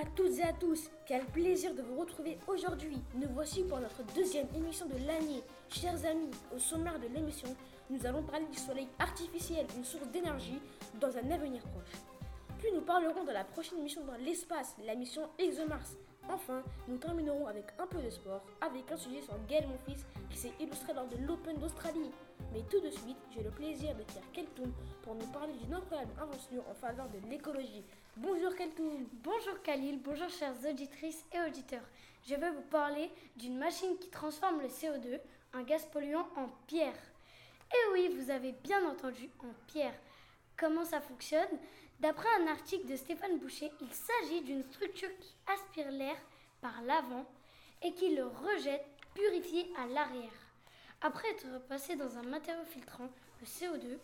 à toutes et à tous, quel plaisir de vous retrouver aujourd'hui. Nous voici pour notre deuxième émission de l'année. Chers amis, au sommaire de l'émission, nous allons parler du soleil artificiel, une source d'énergie dans un avenir proche. Puis nous parlerons de la prochaine mission dans l'espace, la mission ExoMars. Enfin, nous terminerons avec un peu de sport, avec un sujet sur Gaël Monfils qui s'est illustré lors de l'Open d'Australie. Mais tout de suite, j'ai le plaisir de faire Keltoum pour nous parler d'une incroyable invention en faveur de l'écologie. Bonjour Keltoum Bonjour Khalil, bonjour chères auditrices et auditeurs. Je vais vous parler d'une machine qui transforme le CO2, un gaz polluant, en pierre. Et oui, vous avez bien entendu, en pierre. Comment ça fonctionne D'après un article de Stéphane Boucher, il s'agit d'une structure qui aspire l'air par l'avant et qui le rejette purifié à l'arrière. Après être passé dans un matériau filtrant, le CO2,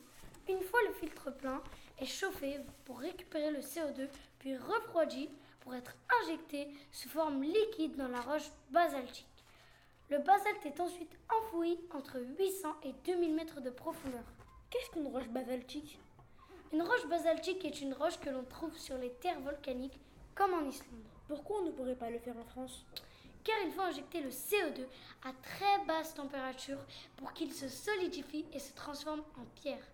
une fois le filtre plein, est chauffé pour récupérer le CO2, puis refroidi pour être injecté sous forme liquide dans la roche basaltique. Le basalte est ensuite enfoui entre 800 et 2000 mètres de profondeur. Qu'est-ce qu'une roche basaltique? Une roche basaltique est une roche que l'on trouve sur les terres volcaniques, comme en Islande. Pourquoi on ne pourrait pas le faire en France? Car il faut injecter le CO2 à très basse température pour qu'il se solidifie et se transforme en pierre.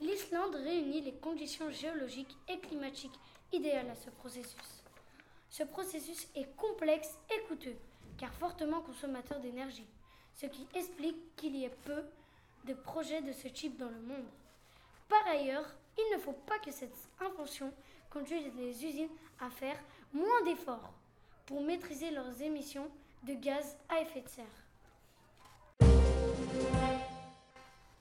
L'Islande réunit les conditions géologiques et climatiques idéales à ce processus. Ce processus est complexe et coûteux, car fortement consommateur d'énergie, ce qui explique qu'il y ait peu de projets de ce type dans le monde. Par ailleurs, il ne faut pas que cette invention conduise les usines à faire moins d'efforts pour maîtriser leurs émissions de gaz à effet de serre.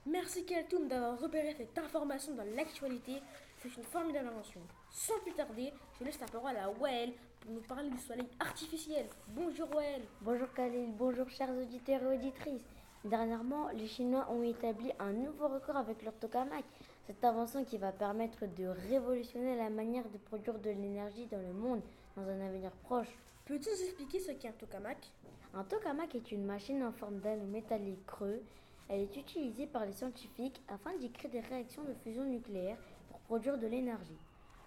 Merci Keltoum d'avoir repéré cette information dans l'actualité. C'est une formidable invention. Sans plus tarder, je laisse la parole à Wael pour nous parler du soleil artificiel. Bonjour Wael. Bonjour Khalil, bonjour chers auditeurs et auditrices. Dernièrement, les Chinois ont établi un nouveau record avec leur tokamak. Cette invention qui va permettre de révolutionner la manière de produire de l'énergie dans le monde dans un avenir proche. Peux-tu nous expliquer ce qu'est un tokamak? Un tokamak est une machine en forme d'anneau métallique creux. Elle est utilisée par les scientifiques afin d'y créer des réactions de fusion nucléaire pour produire de l'énergie.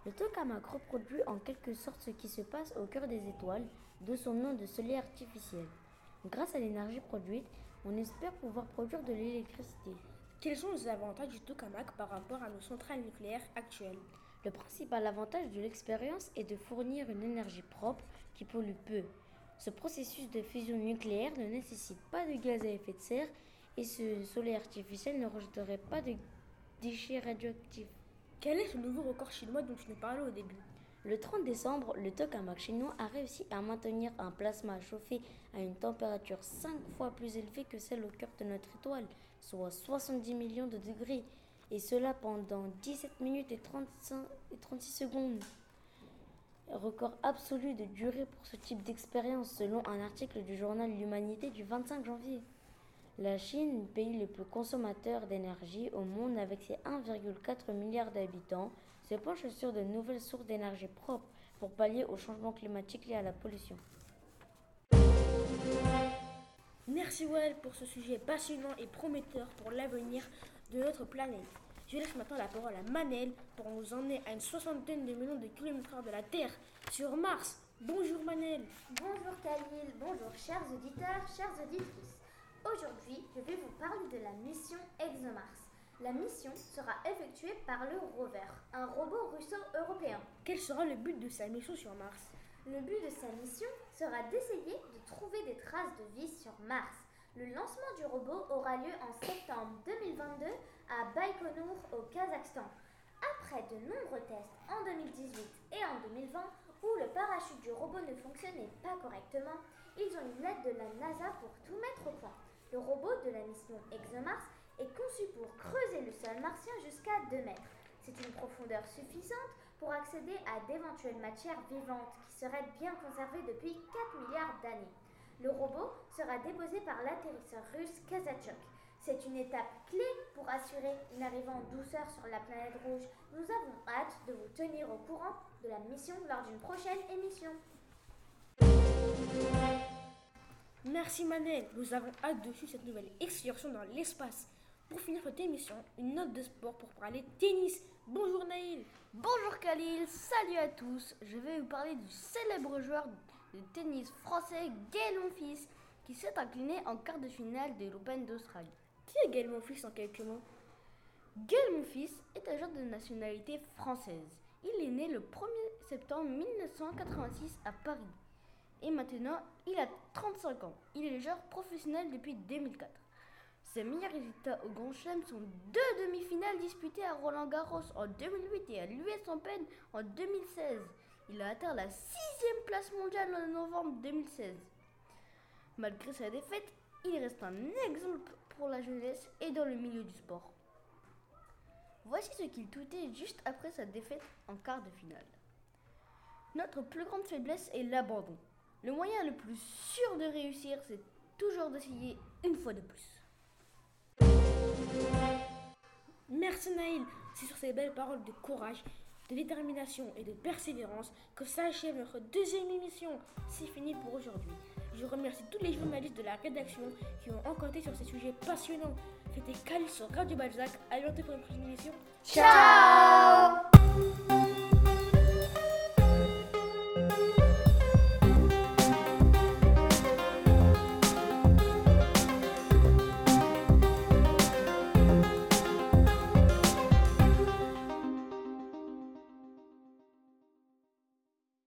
Le tokamak reproduit en quelque sorte ce qui se passe au cœur des étoiles, de son nom de soleil artificiel. Grâce à l'énergie produite, on espère pouvoir produire de l'électricité. Quels sont les avantages du tokamak par rapport à nos centrales nucléaires actuelles? Le principal avantage de l'expérience est de fournir une énergie propre qui pollue peu. Ce processus de fusion nucléaire ne nécessite pas de gaz à effet de serre et ce soleil artificiel ne rejetterait pas de déchets radioactifs. Quel est ce nouveau record chinois dont tu nous parlais au début? Le 30 décembre, le tokamak chinois a réussi à maintenir un plasma chauffé à une température 5 fois plus élevée que celle au cœur de notre étoile, soit 70 millions de degrés, et cela pendant 17 minutes et, 35 et 36 secondes. Record absolu de durée pour ce type d'expérience selon un article du journal L'Humanité du 25 janvier. La Chine, pays le plus consommateur d'énergie au monde avec ses 1,4 milliard d'habitants, se penche sur de nouvelles sources d'énergie propres pour pallier au changement climatique lié à la pollution. Merci Wael pour ce sujet passionnant et prometteur pour l'avenir de notre planète. Je laisse maintenant la parole à Manel pour nous emmener à une soixantaine de millions de kilomètres de la Terre, sur Mars. Bonjour Manel. Bonjour Khalil, bonjour chers auditeurs, chères auditrices. Aujourd'hui, je vais vous parler de la mission ExoMars. La mission sera effectuée par le rover, un robot russo-européen. Quel sera le but de sa mission sur Mars? Le but de sa mission sera d'essayer de trouver des traces de vie sur Mars. Le lancement du robot aura lieu en septembre 2022 à Baïkonour au Kazakhstan. Après de nombreux tests en 2018 et en 2020 où le parachute du robot ne fonctionnait pas correctement, ils ont eu l'aide de la NASA pour tout mettre au point. Le robot de la mission ExoMars est conçu pour creuser le sol martien jusqu'à 2 mètres. C'est une profondeur suffisante pour accéder à d'éventuelles matières vivantes qui seraient bien conservées depuis 4 milliards d'années. Le robot sera déposé par l'atterrisseur russe Kazachok. C'est une étape clé pour assurer une arrivée en douceur sur la planète rouge. Nous avons hâte de vous tenir au courant de la mission lors d'une prochaine émission. Merci Manel, nous avons hâte de suivre cette nouvelle excursion dans l'espace. Pour finir cette émission, une note de sport pour parler tennis. Bonjour Naïl. Bonjour Khalil, salut à tous. Je vais vous parler du célèbre joueur de tennis français Gaël Monfils qui s'est incliné en quart de finale de l'Open d'Australie. Qui est Gaël Monfils en quelques mots? Gaël Monfils est un joueur de nationalité française. Il est né le 1er septembre 1986 à Paris. Et maintenant, il a 35 ans. Il est joueur professionnel depuis 2004. Ses meilleurs résultats au Grand Chelem sont deux demi-finales disputées à Roland Garros en 2008 et à l'US Open en 2016. Il a atteint la sixième place mondiale en novembre 2016. Malgré sa défaite, il reste un exemple pour la jeunesse et dans le milieu du sport. Voici ce qu'il toutait juste après sa défaite en quart de finale. Notre plus grande faiblesse est l'abandon. Le moyen le plus sûr de réussir, c'est toujours d'essayer une fois de plus. C'est sur ces belles paroles de courage, de détermination et de persévérance que s'achève notre deuxième émission. C'est fini pour aujourd'hui. Je remercie tous les journalistes de la rédaction qui ont enquêté sur ces sujets passionnants. C'était Cal sur Radio Balzac. À bientôt pour une prochaine émission. Ciao